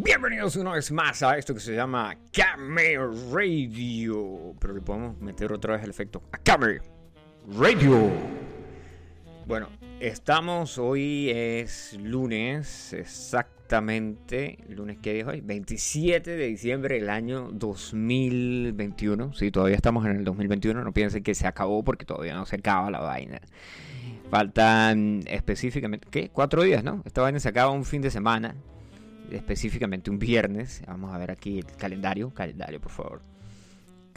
Bienvenidos una vez más a esto que se llama Camera Radio. Pero le podemos meter otra vez el efecto a Camera Radio. Bueno, estamos hoy es lunes, exactamente, lunes que es hoy, 27 de diciembre del año 2021. Sí, todavía estamos en el 2021, no piensen que se acabó porque todavía no se acaba la vaina. Faltan específicamente, ¿qué? Cuatro días, ¿no? Esta vaina se acaba un fin de semana, específicamente un viernes. Vamos a ver aquí el calendario, calendario, por favor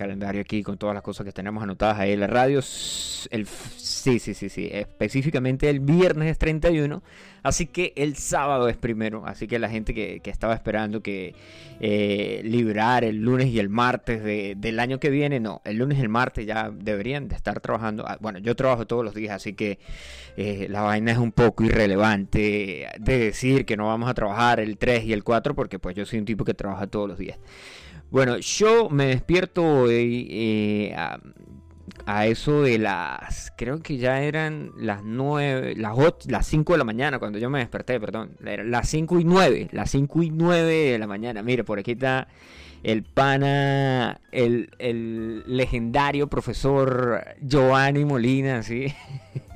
calendario aquí con todas las cosas que tenemos anotadas ahí en la radio. El, sí, sí, sí, sí. Específicamente el viernes es 31. Así que el sábado es primero. Así que la gente que, estaba esperando que eh, librar el lunes y el martes del año que viene, no. El lunes y el martes ya deberían de estar trabajando. Ah, bueno, yo trabajo todos los días, así que eh, la vaina es un poco irrelevante de decir que no vamos a trabajar el 3 y el 4 porque pues yo soy un tipo que trabaja todos los días. Bueno, yo me despierto hoy eh, a, eso de las, creo que ya eran las 9, las 8, las 5 de la mañana cuando yo me desperté, perdón. Las 5 y 9, las 5 y 9 de la mañana. Mire, por aquí está el pana, el, el legendario profesor Giovanni Molina, ¿sí?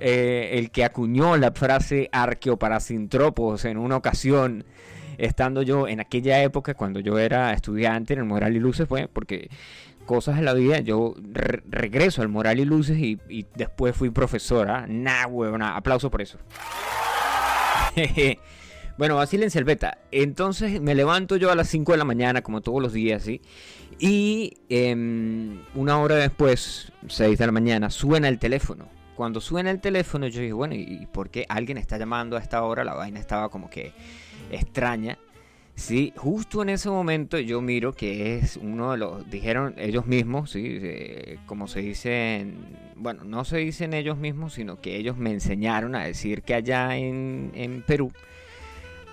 Eh, el que acuñó la frase arqueoparasintropos en una ocasión estando yo en aquella época cuando yo era estudiante en el Moral y Luces fue porque cosas de la vida, yo regreso al Moral y Luces y, después fui profesora. Nah, huevona, aplauso por eso. bueno, vacílense el beta. Entonces me levanto yo a las 5 de la mañana, como todos los días, ¿sí? Y em, una hora después, 6 de la mañana, suena el teléfono. Cuando suena el teléfono, yo dije, bueno, ¿y por qué alguien está llamando a esta hora? La vaina estaba como que extraña. Sí, justo en ese momento yo miro que es uno de los, dijeron ellos mismos, sí, como se dicen, bueno, no se dicen ellos mismos, sino que ellos me enseñaron a decir que allá en, en Perú,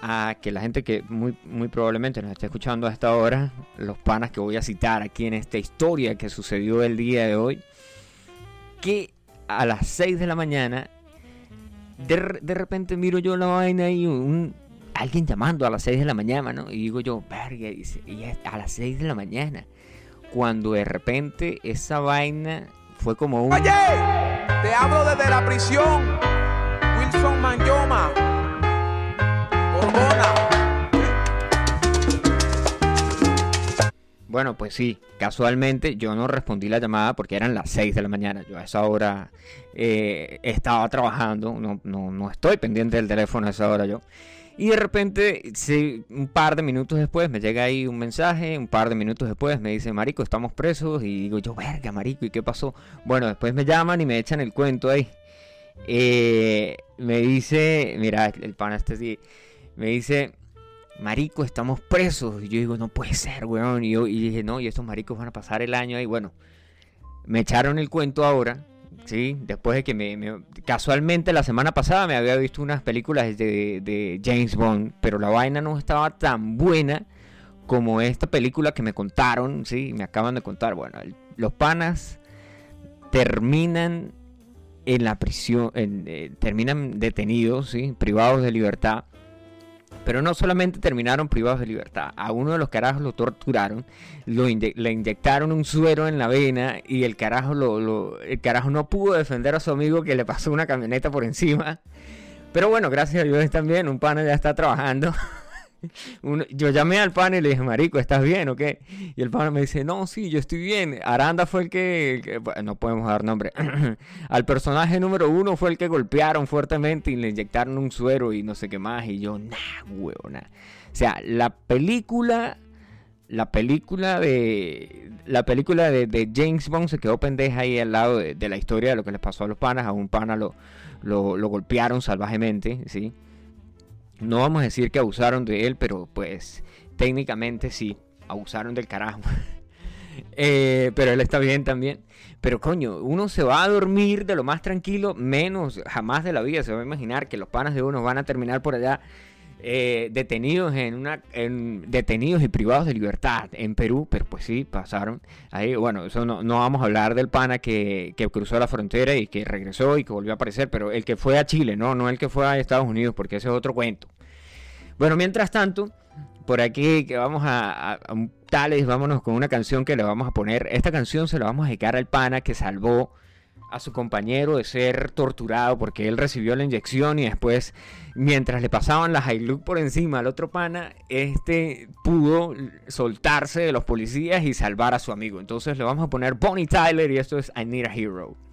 a que la gente que muy, muy probablemente nos esté escuchando a esta hora, los panas que voy a citar aquí en esta historia que sucedió el día de hoy, que a las 6 de la mañana, de, de repente miro yo la vaina y un, alguien llamando a las 6 de la mañana, ¿no? Y digo yo, verga, y, a las 6 de la mañana. Cuando de repente esa vaina fue como un... Oye, te hablo desde la prisión. Wilson Manyoma. Bueno, pues sí, casualmente yo no respondí la llamada porque eran las 6 de la mañana. Yo a esa hora eh, estaba trabajando, no, no, no estoy pendiente del teléfono a esa hora yo. Y de repente, un par de minutos después, me llega ahí un mensaje, un par de minutos después me dice, Marico, estamos presos. Y digo yo, verga, Marico, ¿y qué pasó? Bueno, después me llaman y me echan el cuento ahí. Eh, me dice, mira, el pana sí, me dice, Marico, estamos presos. Y yo digo, no puede ser, weón. Y yo y dije, no, y estos maricos van a pasar el año ahí. Bueno, me echaron el cuento ahora. Sí, después de que me, Casualmente la semana pasada me había visto unas películas de, James Bond, pero la vaina no estaba tan buena como esta película que me contaron, sí, me acaban de contar. Bueno, los panas terminan en la prisión, eh, terminan detenidos, sí, privados de libertad pero no solamente terminaron privados de libertad, a uno de los carajos lo torturaron, lo le inyectaron un suero en la vena y el carajo, lo, el carajo no pudo defender a su amigo que le pasó una camioneta por encima. Pero bueno, gracias a Dios también, un pana ya está trabajando. yo llamé al pana y le dije, Marico, ¿estás bien o qué? Y el pana me dice, no, sí, yo estoy bien. Aranda fue el que, no podemos dar nombre, al personaje número uno fue el que golpearon fuertemente y le inyectaron un suero y no sé qué más. Y yo, nah, huevona. O sea, la película, la película de, la película de, James Bond se quedó pendeja ahí al lado de, la historia de lo que les pasó a los panas. A un pana lo, lo golpearon salvajemente, ¿sí? No vamos a decir que abusaron de él, pero pues técnicamente sí, abusaron del carajo. Eh, pero él está bien también. Pero coño, uno se va a dormir de lo más tranquilo, menos jamás de la vida se va a imaginar que los panas de uno van a terminar por allá eh, detenidos en una detenidos y privados de libertad en Perú, pero pues sí, pasaron ahí, bueno, eso no, no vamos a hablar del pana que, que, cruzó la frontera y que regresó y que volvió a aparecer, pero el que fue a Chile, no, no el que fue a Estados Unidos, porque ese es otro cuento. Bueno, mientras tanto, por aquí que vamos a, a, un tales, vámonos con una canción que le vamos a poner. Esta canción se la vamos a dedicar al pana que salvó a su compañero de ser torturado porque él recibió la inyección y después mientras le pasaban las Hilux por encima al otro pana, este pudo soltarse de los policías y salvar a su amigo. Entonces le vamos a poner Bonnie Tyler y esto es I Need a Hero.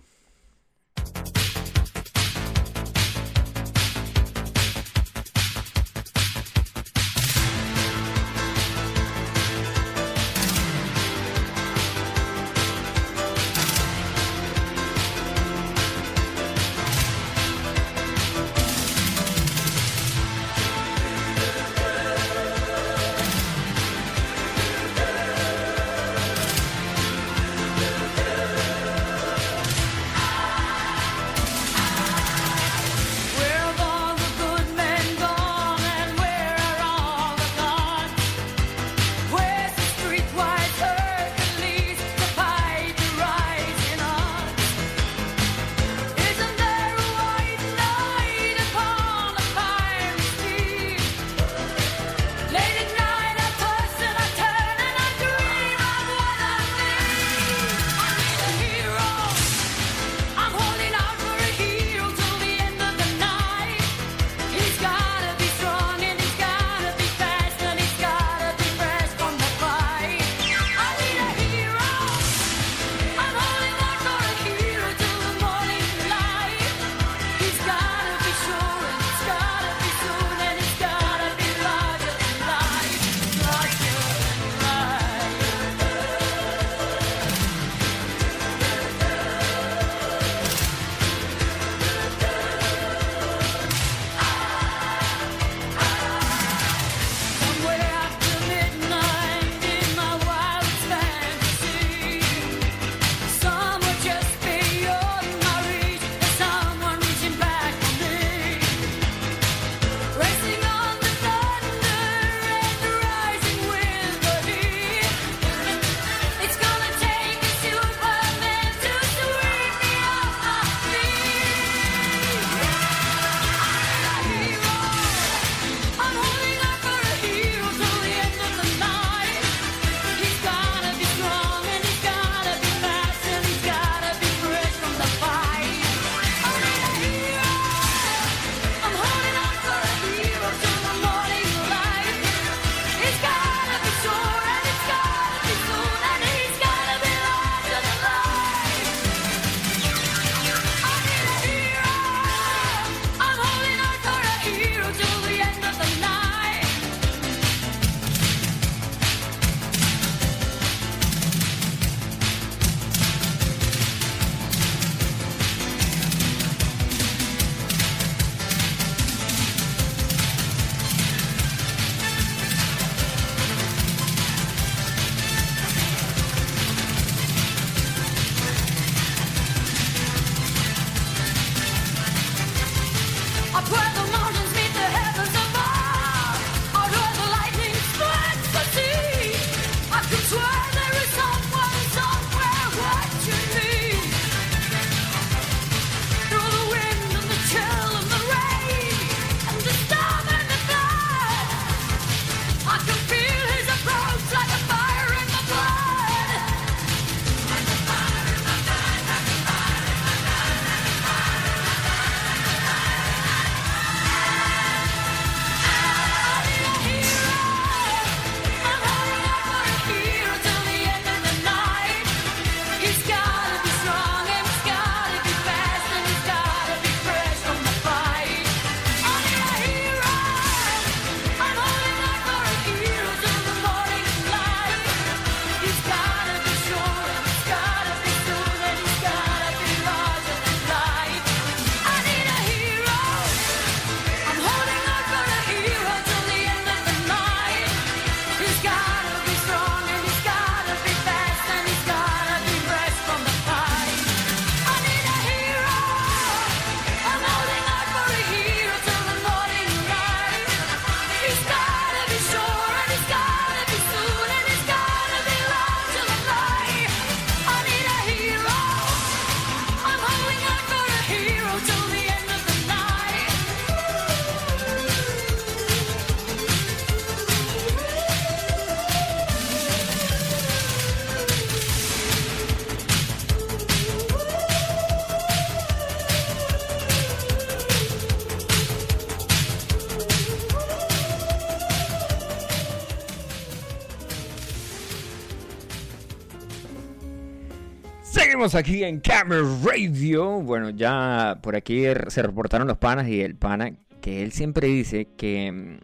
Seguimos aquí en Camera Radio. Bueno, ya por aquí se reportaron los panas y el pana que él siempre dice que mm,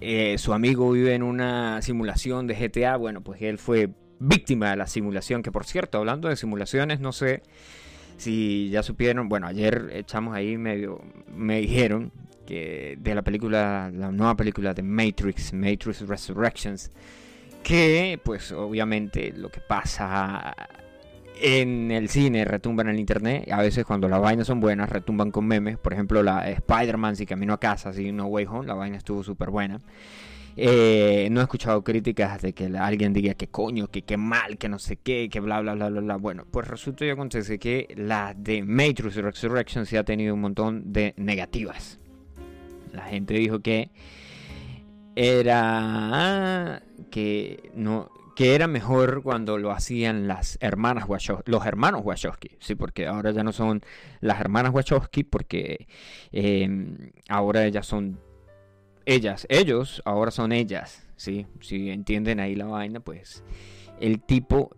eh, su amigo vive en una simulación de GTA. Bueno, pues él fue víctima de la simulación. Que por cierto, hablando de simulaciones, no sé si ya supieron. Bueno, ayer echamos ahí medio. Me dijeron que de la película, la nueva película de Matrix, Matrix Resurrections. Que pues obviamente lo que pasa en el cine retumban en el internet. A veces cuando las vainas son buenas retumban con memes. Por ejemplo, la Spider-Man si camino a casa, así No Way Home, la vaina estuvo súper buena. Eh, no he escuchado críticas de que alguien diga que coño, que qué mal, que no sé qué, que bla bla bla bla bla. Bueno, pues resulta y acontece que la de Matrix Resurrection sí ha tenido un montón de negativas. La gente dijo que era que no que era mejor cuando lo hacían las hermanas Wachowski, los hermanos Wachowski, sí, porque ahora ya no son las hermanas Wachowski, porque em, ahora ellas son ellas, ellos ahora son ellas, sí, si entienden ahí la vaina, pues el tipo,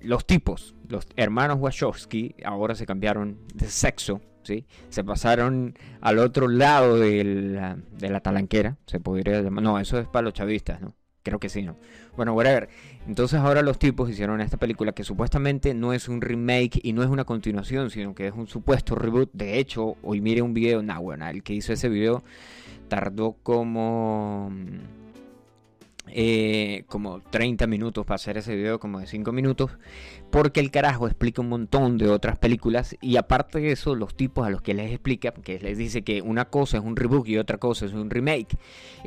los tipos, los hermanos Wachowski ahora se cambiaron de sexo, sí, se pasaron al otro lado de la, de la talanquera, se podría llamar, no, eso es para los chavistas, ¿no? Creo que sí, ¿no? Bueno, whatever. Entonces ahora los tipos hicieron esta película que supuestamente no es un remake y no es una continuación, sino que es un supuesto reboot. De hecho, hoy mire un video, nah, bueno, el que hizo ese video tardó como eh, como 30 minutos para hacer ese video, como de 5 minutos, porque el carajo explica un montón de otras películas y aparte de eso, los tipos a los que les explica, que les dice que una cosa es un reboot y otra cosa es un remake.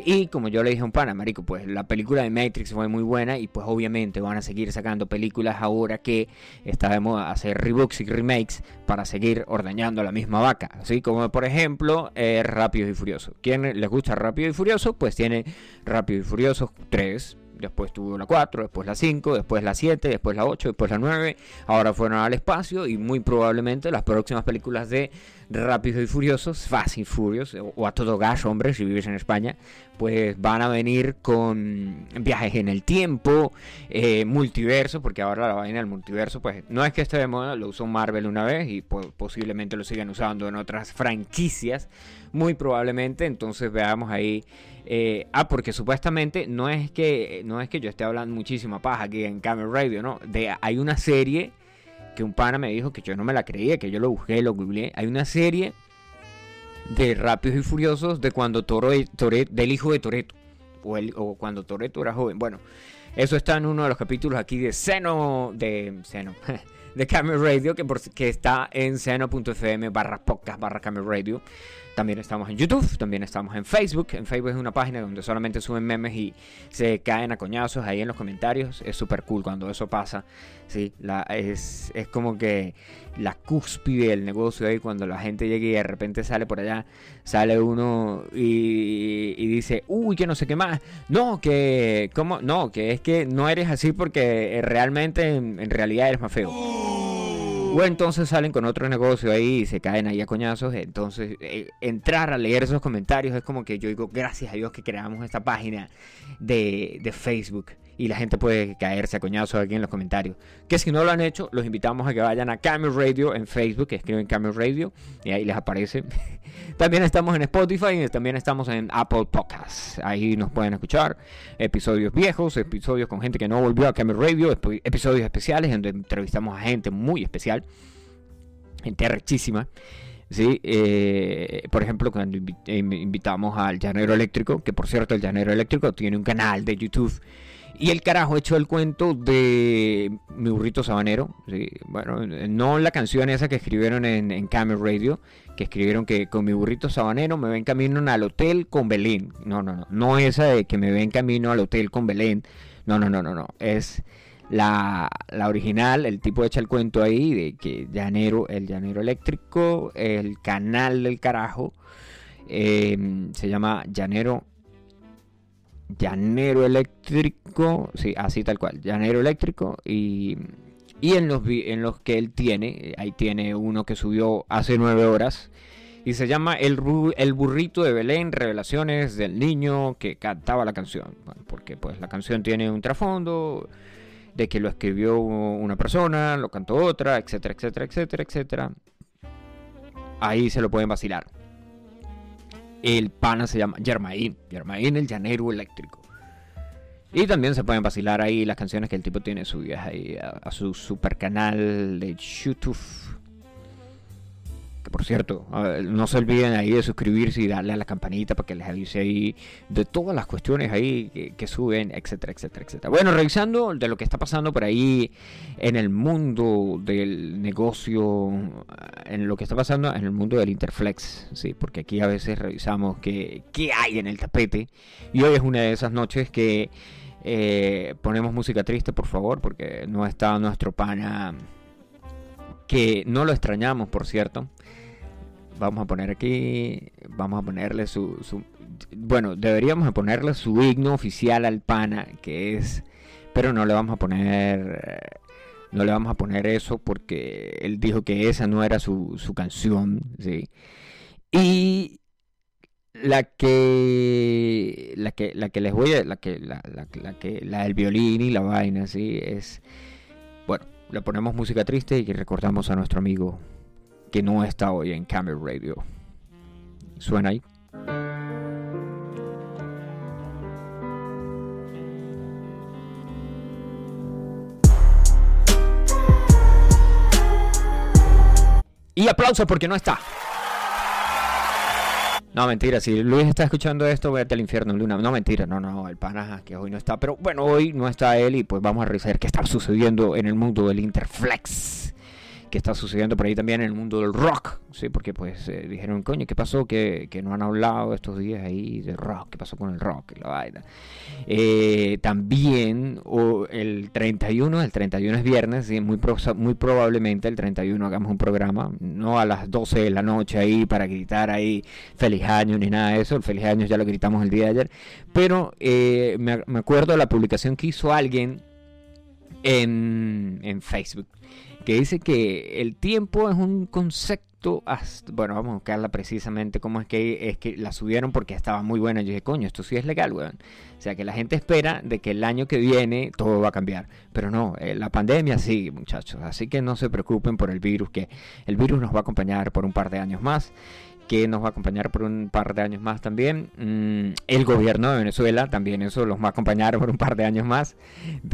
Y como yo le dije a un pana, marico, pues la película de Matrix fue muy buena y pues obviamente van a seguir sacando películas ahora que está de moda hacer rebooks y remakes para seguir ordeñando la misma vaca. Así como por ejemplo eh, Rápidos y Furiosos. ¿Quién les gusta Rápido y Furioso? Pues tiene Rápido y Furioso 3, después tuvo la 4, después la 5, después la 7, después la 8, después la 9, ahora fueron al espacio y muy probablemente las próximas películas de Rápidos y Furiosos, Fast and Furious, o a todo gas, hombre, si vives en España, pues van a venir con viajes en el tiempo, eh, multiverso, porque ahora la vaina del multiverso, pues no es que esté de moda, lo usó Marvel una vez y posiblemente lo sigan usando en otras franquicias, muy probablemente, entonces veamos ahí. Eh, ah, porque supuestamente no es que no es que yo esté hablando muchísima paja aquí en Camera Radio, ¿no? Hay una serie que un pana me dijo que yo no me la creía, que yo lo busqué, lo googleé. Hay una serie de Rápidos y Furiosos de cuando Toro, del hijo de Toreto, o, cuando Toreto era joven. Bueno, eso está en uno de los capítulos aquí de Seno, de Seno, de Camera Radio, que, por, que está en seno.fm barra podcast barra Camera Radio. También estamos en YouTube, también estamos en Facebook. En Facebook es una página donde solamente suben memes y se caen a coñazos ahí en los comentarios. Es súper cool cuando eso pasa. Sí, es, es como que la cúspide del negocio ahí cuando la gente llega y de repente sale por allá, sale uno y, dice, uy, que no sé qué más. No, que, ¿cómo? No, que es que no eres así porque realmente en, en realidad eres más feo. O entonces salen con otro negocio ahí y se caen ahí a coñazos. Entonces, eh, entrar a leer esos comentarios es como que yo digo, gracias a Dios que creamos esta página de, de Facebook y la gente puede caerse a coñazos aquí en los comentarios. Que si no lo han hecho, los invitamos a que vayan a Camel Radio en Facebook, que escriben Camel Radio y ahí les aparece. también estamos en Spotify y también estamos en Apple Podcasts. Ahí nos pueden escuchar episodios viejos, episodios con gente que no volvió a Camel Radio, episodios especiales donde entrevistamos a gente muy especial, gente arrechísima. Sí, eh, por ejemplo, cuando invitamos al Llanero Eléctrico, que por cierto el Llanero Eléctrico tiene un canal de YouTube y el carajo echó el cuento de mi burrito sabanero. Bueno, no la canción esa que escribieron en, en Camel Radio, que escribieron que con mi burrito sabanero me ven camino al hotel con Belén. No, no, no. No esa de que me ven camino al hotel con Belén. No, no, no, no, no. Es la, la original. El tipo echa el cuento ahí de que llanero, el llanero eléctrico, el canal del carajo. Eh, se llama Llanero llanero eléctrico, sí, así tal cual, llanero eléctrico y, y en, los, en los que él tiene, ahí tiene uno que subió hace nueve horas y se llama el, el burrito de Belén, revelaciones del niño que cantaba la canción, porque pues la canción tiene un trasfondo de que lo escribió una persona, lo cantó otra, etcétera, etcétera, etcétera, etcétera. Ahí se lo pueden vacilar. El pana se llama Germain, Germain el llanero eléctrico. Y también se pueden vacilar ahí las canciones que el tipo tiene subidas ahí a, a su super canal de YouTube por cierto, no se olviden ahí de suscribirse y darle a la campanita para que les avise ahí de todas las cuestiones ahí que, suben, etcétera, etcétera, etcétera. Bueno, revisando de lo que está pasando por ahí en el mundo del negocio, en lo que está pasando en el mundo del Interflex, sí, porque aquí a veces revisamos qué, qué hay en el tapete. Y hoy es una de esas noches que eh, ponemos música triste, por favor, porque no está nuestro pana que no lo extrañamos, por cierto vamos a poner aquí, vamos a ponerle su, bueno, deberíamos ponerle su himno oficial al pana, que es, pero no le vamos a poner, no le vamos a poner eso porque él dijo que esa no era su, su canción, sí. Y la que, la que, la que les voy a, la que, la, la, la que, la del violín y la vaina, sí, es, bueno, le ponemos música triste y recordamos a nuestro amigo que no está hoy en Camera Radio. ¿Suena ahí? Y aplausos porque no está. No, mentira, si Luis está escuchando esto, vete al infierno, Luna. No, mentira, no, no, el pana que hoy no está. Pero bueno, hoy no está él y pues vamos a revisar qué está sucediendo en el mundo del Interflex que está sucediendo por ahí también en el mundo del rock, ¿sí? Porque pues eh, dijeron, coño, ¿qué pasó? Que, que, no han hablado estos días ahí de rock, ¿qué pasó con el rock la vaina? Eh, también o el 31, el 31 es viernes, ¿sí? muy, muy probablemente el 31 hagamos un programa, no a las 12 de la noche ahí para gritar ahí feliz año ni nada de eso, el feliz año ya lo gritamos el día de ayer, pero eh, me, me acuerdo de la publicación que hizo alguien en, en Facebook que dice que el tiempo es un concepto, bueno, vamos a buscarla precisamente cómo es que es que la subieron porque estaba muy buena. Yo dije, coño, esto sí es legal, weón. O sea, que la gente espera de que el año que viene todo va a cambiar. Pero no, eh, la pandemia sigue, muchachos. Así que no se preocupen por el virus, que el virus nos va a acompañar por un par de años más que nos va a acompañar por un par de años más también. Mm, el gobierno de Venezuela también eso los va a acompañar por un par de años más.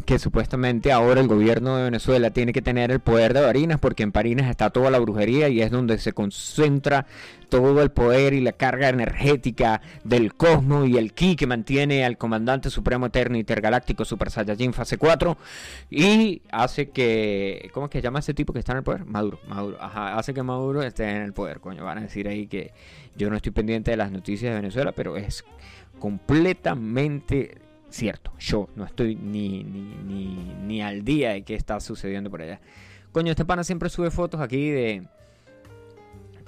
Que supuestamente ahora el gobierno de Venezuela tiene que tener el poder de Barinas porque en Barinas está toda la brujería y es donde se concentra todo el poder y la carga energética del cosmos y el ki que mantiene al comandante supremo eterno intergaláctico Super Saiyajin fase 4 y hace que ¿cómo es que se llama ese tipo que está en el poder? Maduro, Maduro, ajá, hace que Maduro esté en el poder, coño, van a decir ahí que yo no estoy pendiente de las noticias de Venezuela, pero es completamente cierto. Yo no estoy ni, ni, ni, ni al día de qué está sucediendo por allá. Coño, este pana siempre sube fotos aquí de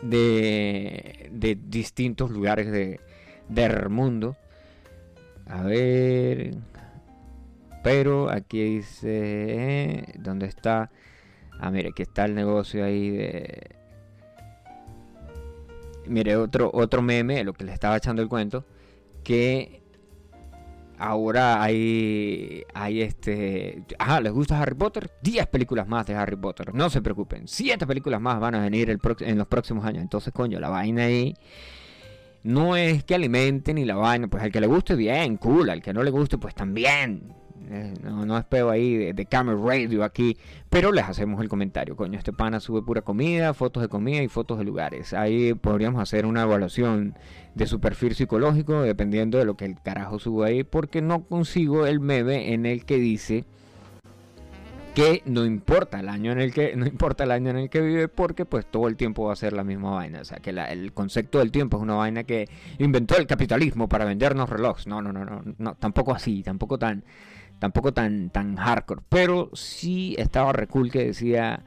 de, de distintos lugares de, del mundo. A ver. Pero aquí dice. ¿Dónde está? Ah, mire, aquí está el negocio ahí de. Mire, otro, otro meme, lo que le estaba echando el cuento. Que ahora hay, hay este... Ajá, ¿les gusta Harry Potter? 10 películas más de Harry Potter. No se preocupen. 7 películas más van a venir el en los próximos años. Entonces, coño, la vaina ahí... No es que alimente ni la vaina. Pues al que le guste, bien, cool. Al que no le guste, pues también. Eh, no, no es peo ahí de, Camera Radio aquí. Pero les hacemos el comentario. Coño, este pana sube pura comida, fotos de comida y fotos de lugares. Ahí podríamos hacer una evaluación de su perfil psicológico dependiendo de lo que el carajo sube ahí. Porque no consigo el meme en el que dice que no importa el año en el que no importa el año en el que vive porque pues todo el tiempo va a ser la misma vaina o sea que el concepto del tiempo es una vaina que inventó el capitalismo para vendernos relojes no no no no no tampoco así tampoco tan tampoco tan, tan hardcore, pero sí estaba recul que decía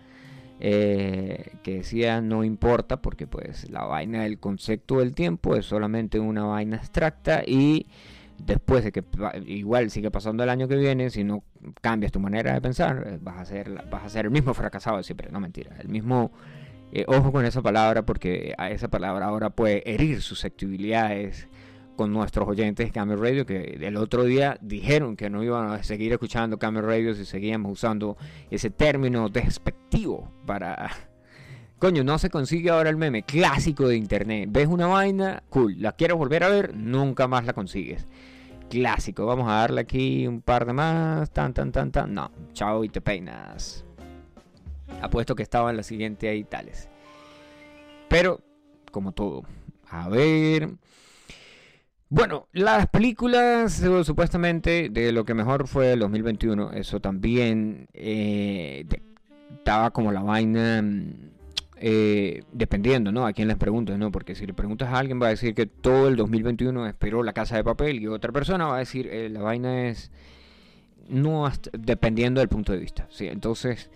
eh, que decía no importa porque pues la vaina del concepto del tiempo es solamente una vaina abstracta y después de que igual sigue pasando el año que viene si no cambias tu manera de pensar eh, vas a ser vas a ser el mismo fracasado de siempre. No mentira. El mismo eh, ojo con esa palabra porque a esa palabra ahora puede herir susceptibilidades con nuestros oyentes de Camel Radio que el otro día dijeron que no iban a seguir escuchando Camel Radio si seguíamos usando ese término despectivo para... Coño, no se consigue ahora el meme clásico de internet. Ves una vaina, cool, la quieres volver a ver, nunca más la consigues. Clásico, vamos a darle aquí un par de más, tan, tan, tan, tan. No, chao y te peinas. Apuesto que estaba en la siguiente ahí tales. Pero, como todo, a ver. Bueno, las películas eh, supuestamente de lo que mejor fue el 2021, eso también eh, estaba como la vaina, mm, eh, dependiendo, ¿no? A quién les preguntes, ¿no? Porque si le preguntas a alguien va a decir que todo el 2021 esperó la casa de papel y otra persona va a decir la vaina es, no, dependiendo del punto de vista, ¿sí? Entonces...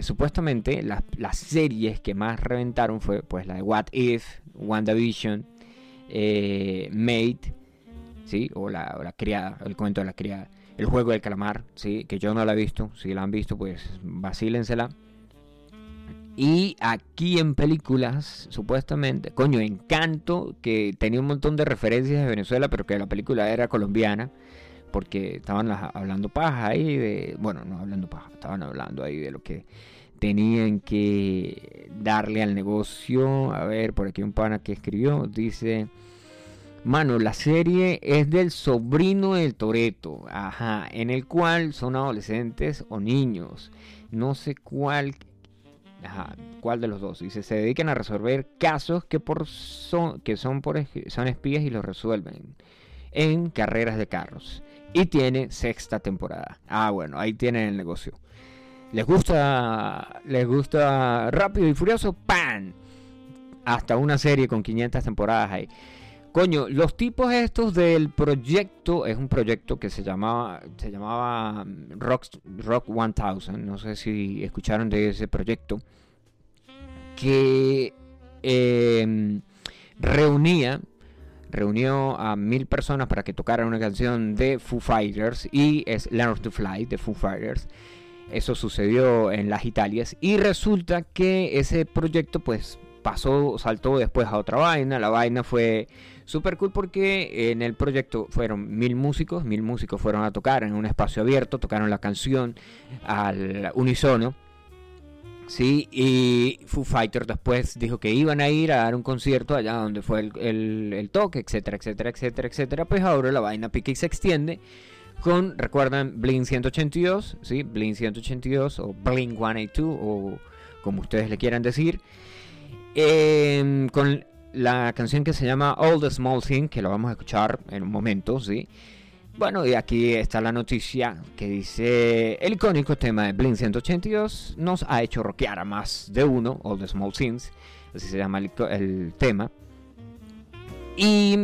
supuestamente las, las, series que más reventaron fue pues la de What If, WandaVision, eh, Made, ¿sí? O la, la, criada, el cuento de la criada. El juego del calamar, ¿sí? Que yo no la he visto. Si la han visto, pues vacílensela. Y aquí en películas, supuestamente, coño, Encanto, que tenía un montón de referencias de Venezuela, pero que la película era colombiana, porque estaban hablando paja ahí de, bueno, no hablando paja, estaban hablando ahí de lo que tenían que darle al negocio. A ver, por aquí un pana que escribió, dice, mano, la serie es del sobrino del Toreto, ajá, en el cual son adolescentes o niños. No sé cuál, ajá, cuál de los dos. Dice, se dedican a resolver casos que, por son, que son, por, son espías y los resuelven en carreras de carros. Y tiene sexta temporada. Ah, bueno, ahí tienen el negocio les gusta, les gusta Rápido y Furioso, ¡pan! Hasta una serie con 500 temporadas ahí. Coño, los tipos estos del proyecto, es un proyecto que se llamaba, se llamaba mm, Rock, Rock 1000, no sé si escucharon de ese proyecto, que em, reunía, reunió a mil personas para que tocaran una canción de Foo Fighters y es Learn to Fly de Foo Fighters. Eso sucedió en las Italias y resulta que ese proyecto pues pasó, saltó después a otra vaina. La vaina fue súper cool porque en el proyecto fueron mil músicos, mil músicos fueron a tocar en un espacio abierto, tocaron la canción al unísono. Sí, y Foo Fighters después dijo que iban a ir a dar un concierto allá donde fue el, el toque, etcétera, etcétera, etcétera, etcétera. Pues ahora la vaina pique y se extiende con, recuerdan, Blink 182, ¿sí? Blink 182 o Blink 182 o como ustedes le quieran decir, em, con la canción que se llama All the Small Things, que lo vamos a escuchar en un momento, ¿sí? Bueno, y aquí está la noticia que dice, el icónico tema de Blink 182 nos ha hecho rockear a más de uno, All the Small Things, así se llama el, el tema. Y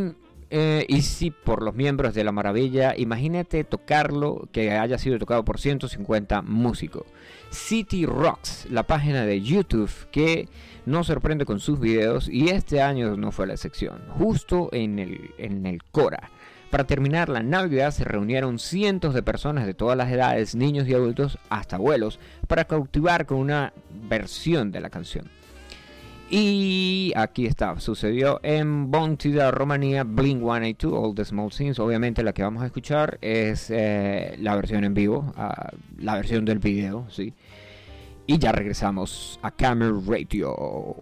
eh, y si por los miembros de La Maravilla, imagínate tocarlo que haya sido tocado por 150 músicos. City Rocks, la página de YouTube que nos sorprende con sus videos y este año no fue la excepción, justo en el, en el Cora. Para terminar la Navidad se reunieron cientos de personas de todas las edades, niños y adultos, hasta abuelos, para cautivar con una versión de la canción. Y aquí está, sucedió en Bontida, Rumanía, Blink 182, All the Small Things. Obviamente la que vamos a escuchar es eh, la versión en vivo, uh, la versión del video, ¿sí? Y ya regresamos a Camel Radio.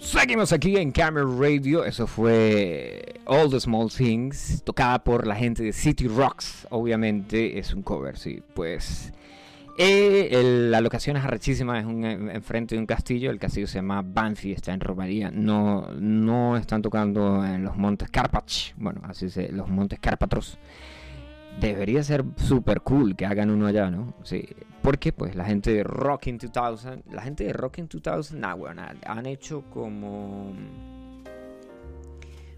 Seguimos aquí en Camera Radio. Eso fue All the Small Things, tocada por la gente de City Rocks. Obviamente es un cover, sí. Pues eh, la locación es arrechísima, es un, enfrente de un castillo. El castillo se llama Banfi, está en Romaría. No, no están tocando en los montes Carpach. Bueno, así se, los montes Cárpatros. Debería ser súper cool que hagan uno allá, ¿no? Sí. Porque pues la gente de Rockin' 2000, la gente de Rockin' 2000, nah, bueno, han hecho como...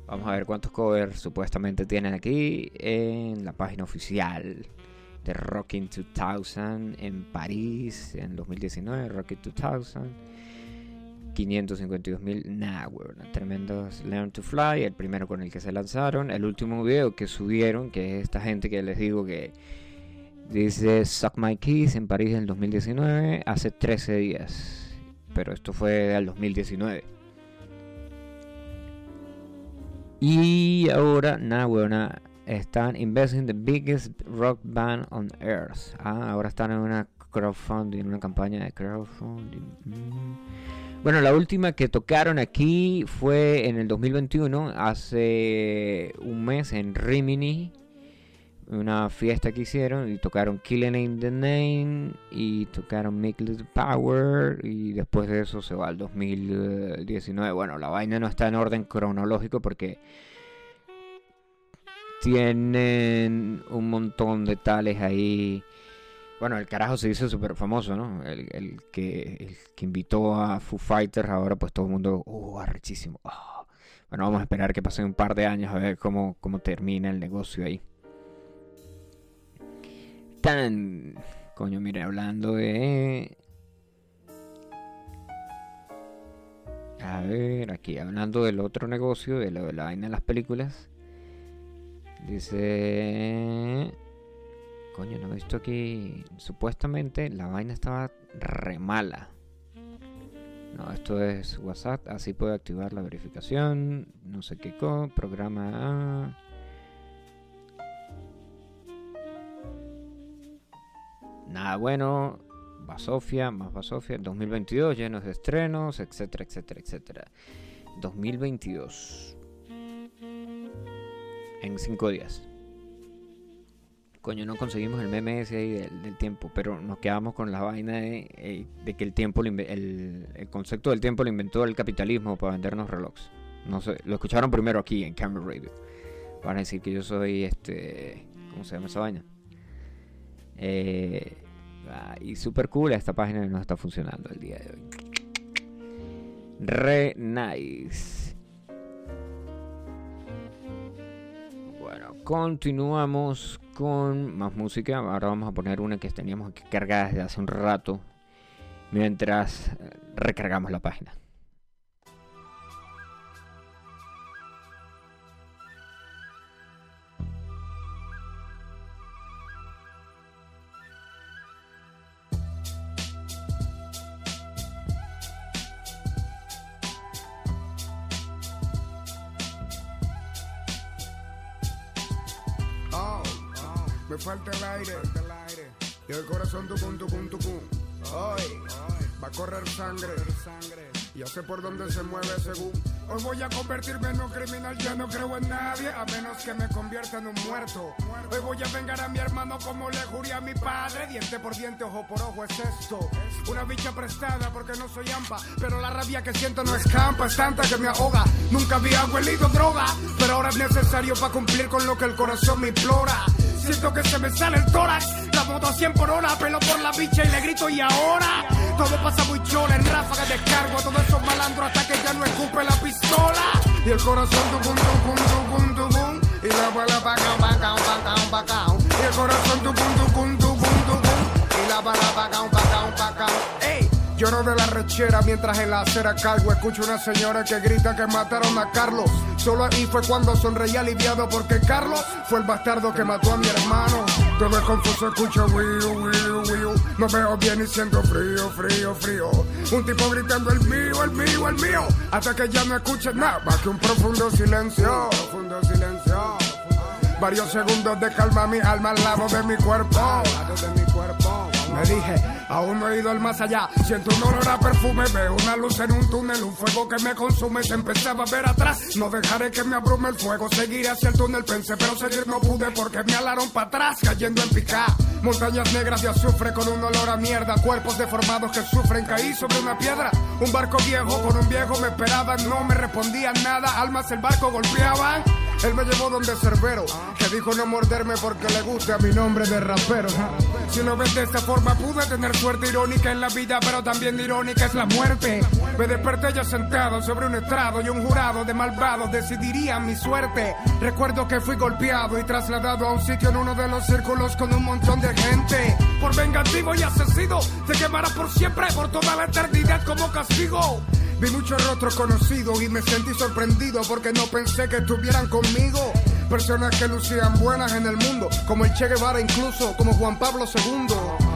Vamos a ver cuántos covers supuestamente tienen aquí en la página oficial de Rockin' 2000 en París en 2019, Rockin' 2000. 552 mil, nah, tremendos Learn to Fly, el primero con el que se lanzaron, el último video que subieron, que es esta gente que les digo que dice Suck My Keys en París en 2019, hace 13 días, pero esto fue del 2019. Y ahora, nah, bueno, están investing the biggest rock band on earth. Ah, ahora están en una crowdfunding, una campaña de crowdfunding. Mm. Bueno, la última que tocaron aquí fue en el 2021, hace un mes en Rimini, una fiesta que hicieron y tocaron Killing in the Name y tocaron Make Little Power y después de eso se va al 2019. Bueno, la vaina no está en orden cronológico porque tienen un montón de tales ahí bueno, el carajo se hizo súper famoso, ¿no? El, que, que invitó a Foo Fighters, ahora pues todo el mundo, ¡uh, arrechísimo! Ah. Bueno, vamos a esperar que pasen un par de años a ver cómo, cómo termina el negocio ahí. Tan... Coño, mire, hablando de... A ver, aquí, hablando del otro negocio, de lo de la vaina de las películas. Dice... Coño, no he visto aquí. Supuestamente la vaina estaba re mala. No, esto es WhatsApp. Así puedo activar la verificación. No sé qué. Programa. Nada bueno. Basofia, más Basofia. 2022, llenos de estrenos, etcétera, etcétera, etcétera. 2022. En 5 días coño, no conseguimos el meme ese ahí del, tiempo, pero nos quedamos con la vaina de, eh, que el tiempo, el, concepto del tiempo lo inventó el capitalismo para vendernos relojes. No sé, lo escucharon primero aquí en Camera Radio. Van a decir que yo soy este, ¿cómo se llama esa vaina? Eh, y super cool esta página no está funcionando el día de hoy. Re nice. Continuamos con más música. Ahora vamos a poner una que teníamos que cargar desde hace un rato mientras eh, recargamos la página. Por dónde se mueve según. Hoy voy a convertirme en un criminal, ya no creo en nadie, a menos que me convierta en un muerto. Hoy voy a vengar a mi hermano como le juré a mi padre, diente por diente, ojo por ojo es esto. Una bicha prestada porque no soy ampa, pero la rabia que siento no escampa, es tanta que me ahoga. Nunca había huelido droga, pero ahora es necesario para cumplir con lo que el corazón me implora. Siento que se me sale el tórax, la moto a 100 por hora, pelo por la bicha y le grito y ahora. Todo pasa muy chola, en ráfaga de cargo a todos esos malandros hasta que ya no escupe la pistola. Y el corazón tucum, tucum, tucum, tucum. Y la bala pa' acá, pa' acá, pa' acá, pa' acá. Y el corazón tucum, tucum, tucum, tucum. Y la bala pa' acá, pa' acá, pa' acá. Ey. Lloro de la rechera mientras en la acera cargo escucho una señora que grita que mataron a Carlos. Solo ahí fue cuando sonreí aliviado porque Carlos fue el bastardo que mató a mi hermano. Todo es confuso, escucho wiu, wiu, wiu. No veo bien y siento frío, frío, frío. Un tipo gritando el mío, el mío, el mío. Hasta que ya no escuche nada más que un profundo silencio. Profundo silencio. Varios segundos de calma mi alma al lado de mi cuerpo. Al lado de mi cuerpo. Me dije Aún no he ido al más allá. Siento un olor a perfume, veo una luz en un túnel, un fuego que me consume. Se empezaba a ver atrás. No dejaré que me abrume el fuego. Seguiré hacia el túnel, pensé, pero seguir no pude porque me alaron para atrás, cayendo en pica. Montañas negras de azufre con un olor a mierda. Cuerpos deformados que sufren. Caí sobre una piedra. Un barco viejo con un viejo me esperaban. No me respondían nada. Almas el barco golpeaban. Él me llevó donde Cerbero, que dijo no morderme porque le gusta mi nombre de rapero. Si lo ves de esta forma, pude tener suerte irónica en la vida, pero también irónica es la muerte. Me desperté ya sentado sobre un estrado y un jurado de malvados decidiría mi suerte. Recuerdo que fui golpeado y trasladado a un sitio en uno de los círculos con un montón de gente. Por vengativo y asesino, se quemará por siempre, por toda la eternidad como castigo. Vi muchos rostros conocidos y me sentí sorprendido porque no pensé que estuvieran conmigo. Personas que lucían buenas en el mundo, como el Che Guevara incluso, como Juan Pablo II.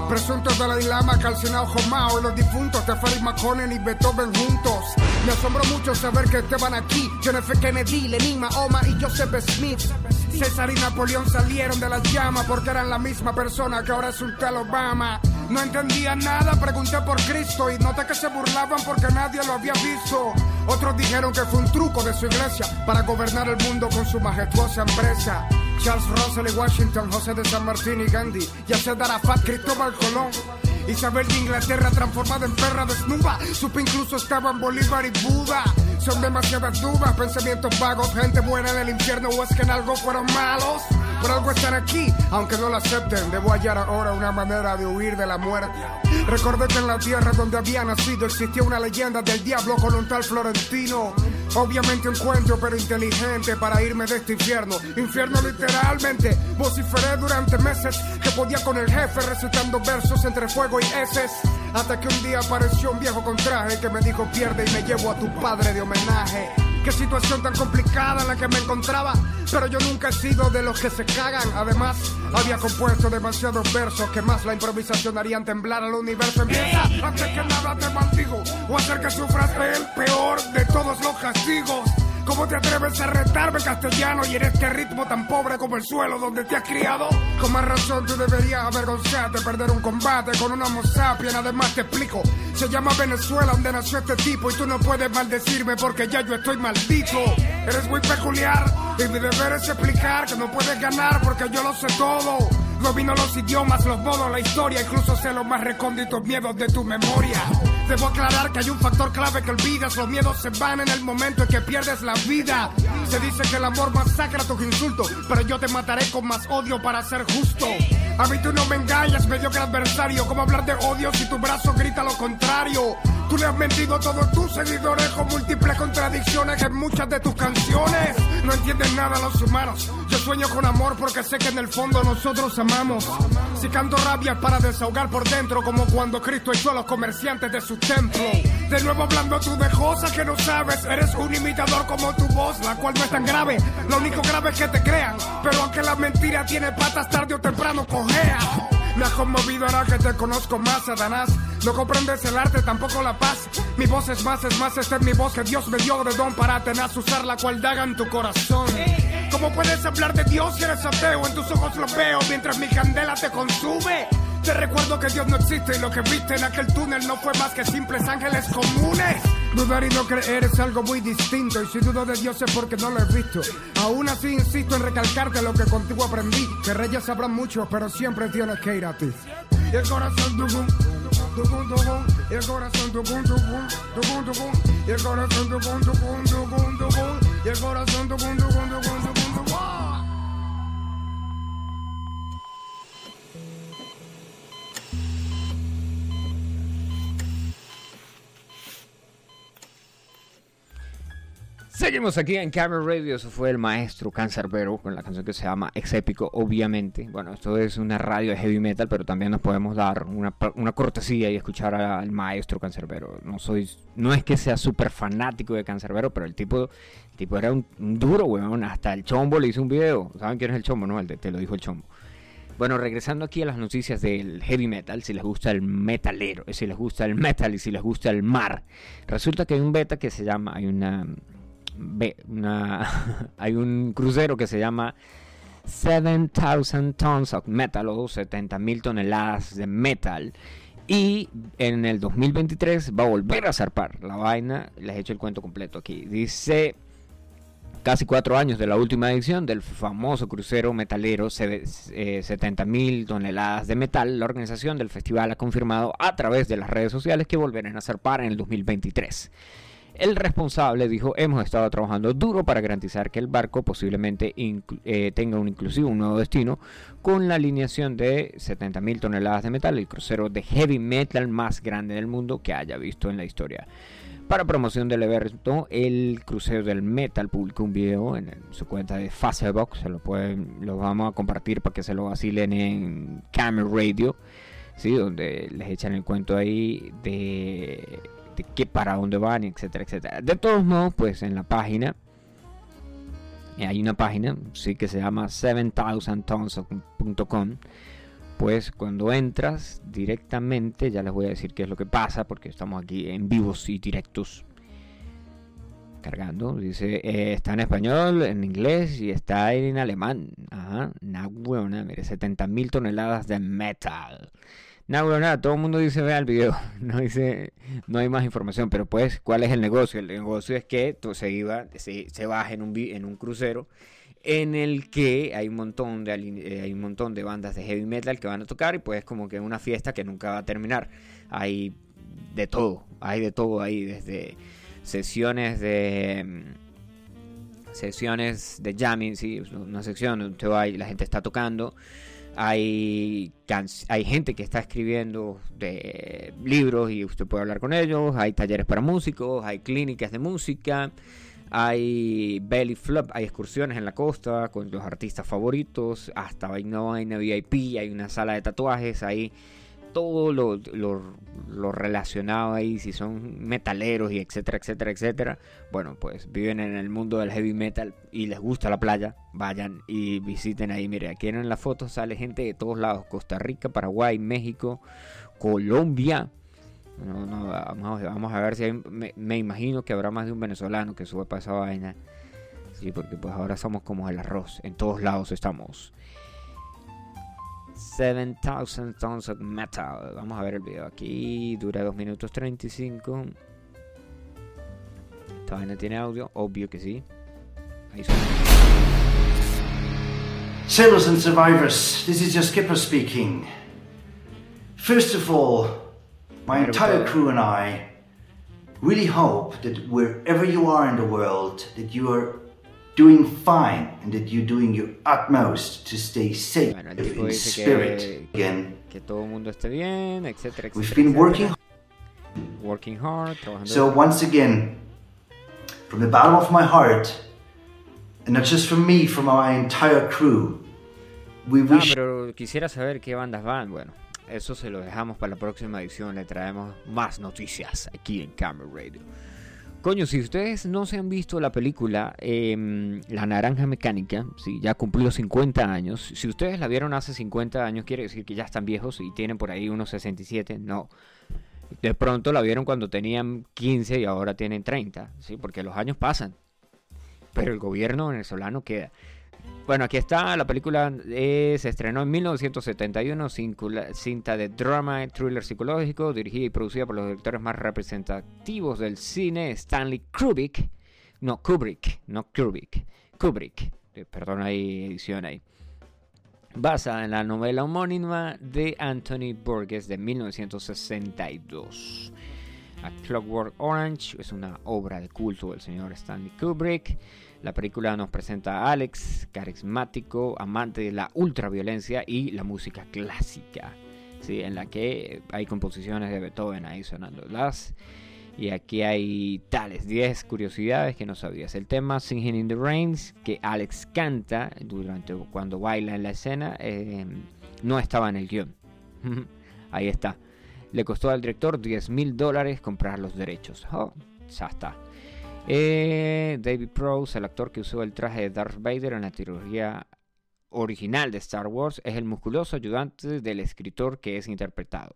Presuntos de la Lama, Calcinado Jomao y los difuntos de Farid Maconen y Beethoven juntos. Me asombró mucho saber que estaban aquí. F. Kennedy, Lenin, Mahoma y Joseph Smith. César y Napoleón salieron de las llamas porque eran la misma persona que ahora es un tal Obama. No entendía nada, pregunté por Cristo y noté que se burlaban porque nadie lo había visto. Otros dijeron que fue un truco de su iglesia para gobernar el mundo con su majestuosa empresa. Charles Russell y Washington, José de San Martín y Gandhi, Yasser Arafat, Cristóbal Colón. Isabel de Inglaterra transformada en perra desnuda. Supe incluso estaban Bolívar y Buda. Son demasiadas dudas, pensamientos vagos, gente buena en el infierno o es que en algo fueron malos. Por algo están aquí, aunque no lo acepten. Debo hallar ahora una manera de huir de la muerte. Recordé que en la tierra donde había nacido existía una leyenda del diablo con un tal Florentino. Obviamente un cuento, pero inteligente para irme de este infierno. Infierno literalmente. Vociferé durante meses que podía con el jefe recitando versos entre fuego y heces. Hasta que un día apareció un viejo con traje que me dijo pierde y me llevo a tu padre de homenaje. Qué situación tan complicada en la que me encontraba, pero yo nunca he sido de los que se cagan. Además, había compuesto demasiados versos que más la improvisación harían temblar al universo. Empieza antes que nada te maldigo, o hacer que sufras el peor de todos los castigos. ¿Cómo te atreves a retarme castellano y en este ritmo tan pobre como el suelo donde te has criado? Con más razón tú deberías avergonzarte, perder un combate con un homo sapiens. Además te explico, se llama Venezuela donde nació este tipo y tú no puedes maldecirme porque ya yo estoy maldito. Eres muy peculiar y mi deber es explicar que no puedes ganar porque yo lo sé todo. Domino los idiomas, los modos, la historia, incluso sé los más recónditos miedos de tu memoria. Debo aclarar que hay un factor clave que olvidas, los miedos se van en el momento en que pierdes la vida. Se dice que el amor masacra tus insultos, pero yo te mataré con más odio para ser justo. A mí tú no me engañas, mediocre adversario. ¿Cómo hablar de odio si tu brazo grita lo contrario? Tú le has mentido a todos tus seguidores con múltiples contradicciones en muchas de tus canciones. No entienden nada los humanos. Yo sueño con amor porque sé que en el fondo nosotros amamos. Si canto rabia es para desahogar por dentro, como cuando Cristo echó a los comerciantes de su templo. De nuevo hablando tú de cosas que no sabes. Eres un imitador como tu voz, la cual no es tan grave. Lo único grave es que te crean. Pero aunque la mentira tiene patas, tarde o temprano cojea. Me has conmovido ahora que te conozco más, Satanás. No comprendes el arte, tampoco la paz. Mi voz es más, es más, esta es mi voz que Dios me dio de don para tener usar la cual daga en tu corazón. ¿Cómo puedes hablar de Dios si eres ateo? En tus ojos lo veo mientras mi candela te consume. Te recuerdo que Dios no existe y lo que viste en aquel túnel no fue más que simples ángeles comunes. Dudar y no creer es algo muy distinto y si dudo de Dios es porque no lo he visto. Aún así insisto en recalcarte lo que contigo aprendí, que reyes sabrán mucho, pero siempre tienes que ir a ti. Y el corazón tucum, tucum, tucum, y el corazón tucum, tucum, tucum, tucum, y el corazón tucum, tucum, tucum, tucum, y el corazón tucum, tucum, tucum, tucum, Seguimos aquí en Camera Radio, eso fue el maestro Cancerbero con la canción que se llama Ex Épico, obviamente. Bueno, esto es una radio de heavy metal, pero también nos podemos dar una, una cortesía y escuchar al maestro Cancerbero. No soy, no es que sea súper fanático de Cancerbero, pero el tipo, tipo era un, un duro, weón. Hasta el Chombo le hizo un video. ¿Saben quién es el Chombo? No, el de, te lo dijo el Chombo. Bueno, regresando aquí a las noticias del heavy metal, si les gusta el metalero, si les gusta el metal y si les gusta el mar, resulta que hay un beta que se llama, hay una, hay un crucero que se llama 7000 Tons of Metal o 70.000 toneladas de metal Y en el 2023 va a volver a zarpar la vaina. Les he hecho el cuento completo aquí. Dice casi cuatro años de la última edición del famoso crucero metalero 70 mil toneladas de metal, la organización del festival ha confirmado a través de las redes sociales que volverán a zarpar en el 2023. El responsable dijo, hemos estado trabajando duro para garantizar que el barco posiblemente eh, tenga un inclusivo un nuevo destino con la alineación de 70.000 toneladas de metal, el crucero de heavy metal más grande del mundo que haya visto en la historia. Para promoción del evento, el crucero del metal publicó un video en su cuenta de Facebook, se lo pueden, lo vamos a compartir para que se lo vacilen en Camera Radio, ¿sí? donde les echan el cuento ahí de de qué para dónde van, etcétera, etcétera. De todos modos, pues en la página eh, hay una página, sí que se llama 7000tons.com. Pues cuando entras directamente, ya les voy a decir qué es lo que pasa, porque estamos aquí en vivos y directos. Cargando, dice, eh, está en español, en inglés y está en alemán. Ajá, una buena, mire, 70.000 toneladas de metal. Nada, nada, todo el mundo dice vea el video, no dice, no hay más información, pero pues, ¿cuál es el negocio? El negocio es que se iba, se, se baja en un, en un crucero en el que hay un montón de eh, hay un montón de bandas de heavy metal que van a tocar y pues como que una fiesta que nunca va a terminar. Hay de todo, hay de todo ahí, desde sesiones de mm, sesiones de jamming, sí, una sección donde va y la gente está tocando hay, hay gente que está escribiendo de libros y usted puede hablar con ellos, hay talleres para músicos, hay clínicas de música, hay belly flop, hay excursiones en la costa con los artistas favoritos, hasta hay vaina VIP, hay una sala de tatuajes, hay todo lo, lo, relacionado ahí, si son metaleros y etcétera, etcétera, etcétera, bueno, pues viven en el mundo del heavy metal y les gusta la playa, vayan y visiten ahí. Mire, aquí en la foto sale gente de todos lados, Costa Rica, Paraguay, México, Colombia. No, no, vamos, a ver si me, imagino que habrá más de un venezolano que sube para esa vaina. Sí, porque pues ahora somos como el arroz, en todos lados estamos. 7000 Tons of Metal. Vamos a ver el video aquí. Dura 2 minutos 35. Esta vaina tiene audio, obvio que sí. Ahí suena. Sailors and survivors, this is your skipper speaking. First of all, my entire crew and I really hope that wherever you are in the world, that you are doing fine and that you're doing your utmost to stay safe bueno, in spirit que, again. Que todo el mundo esté bien, etcétera, etcétera. We've been working working hard, trabajando. So once again, from the bottom of my heart, and not just from me, from my entire crew, we Ah, wish pero quisiera saber qué bandas van. Bueno, eso se lo dejamos para la próxima edición. Le traemos más noticias aquí en Camera Radio. Coño, si ustedes no se han visto la película em, La Naranja Mecánica, sí, ya cumplió 50 años. Si ustedes la vieron hace 50 años, quiere decir que ya están viejos y tienen por ahí unos 67. No. De pronto la vieron cuando tenían 15 y ahora tienen 30, ¿sí? Porque los años pasan. Pero el gobierno venezolano queda. Bueno, aquí está, la película eh, se estrenó en 1971, cincula- cinta de drama, thriller psicológico, dirigida y producida por los directores más representativos del cine, Stanley Kubrick, no Kubrick, no Kubrick, Kubrick, eh, perdón, hay edición ahí, basada en la novela homónima de Anthony Burgess de 1962. A Clockwork Orange es una obra de culto del señor Stanley Kubrick. La película nos presenta a Alex, carismático, amante de la ultraviolencia y la música clásica, ¿sí? en la que hay composiciones de Beethoven ahí sonando las. Y aquí hay tales 10 curiosidades que no sabías. El tema Singing in the Rains que Alex canta durante cuando baila en la escena eh, no estaba en el guion. ahí está. Le costó al director 10 mil dólares comprar los derechos. Oh, ya está. Eh, David Prowse, el actor que usó el traje de Darth Vader en la trilogía original de Star Wars, es el musculoso ayudante del escritor que es interpretado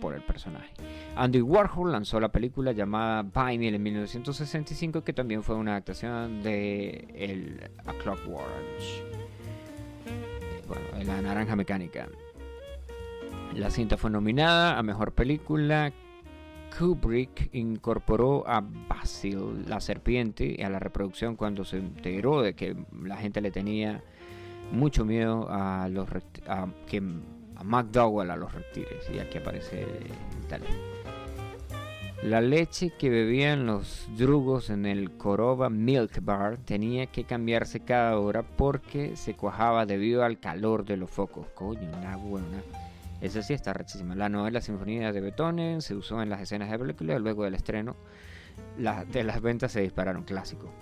por el personaje. Andy Warhol lanzó la película llamada Vinyl en 1965, que también fue una adaptación de el A Clockwork Orange. Bueno, la naranja mecánica. La cinta fue nominada a Mejor Película. Kubrick incorporó a Basil, la serpiente, a la reproducción cuando se enteró de que la gente le tenía mucho miedo a los a, que, a McDowell a los reptiles. Y aquí aparece tal. La leche que bebían los drugos en el Coroba Milk Bar tenía que cambiarse cada hora porque se cuajaba debido al calor de los focos. Coño, una buena. Esa sí está rechísima. La novela Sinfonía de Beethoven se usó en las escenas de película luego del estreno. de las ventas se dispararon clásico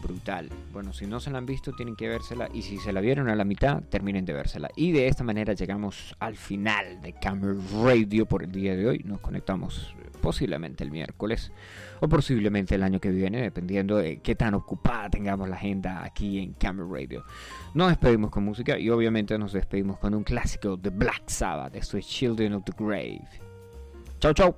brutal. Bueno, si no se la han visto, tienen que vérsela. Y si se la vieron a la mitad, terminen de vérsela. Y de esta manera llegamos al final de Camera Radio por el día de hoy. Nos conectamos eh, posiblemente el miércoles o posiblemente el año que viene, dependiendo de qué tan ocupada tengamos la agenda aquí en Camera Radio. Nos despedimos con música y obviamente nos despedimos con un clásico de Black Sabbath. Esto es Children of the Grave. Chau, chau.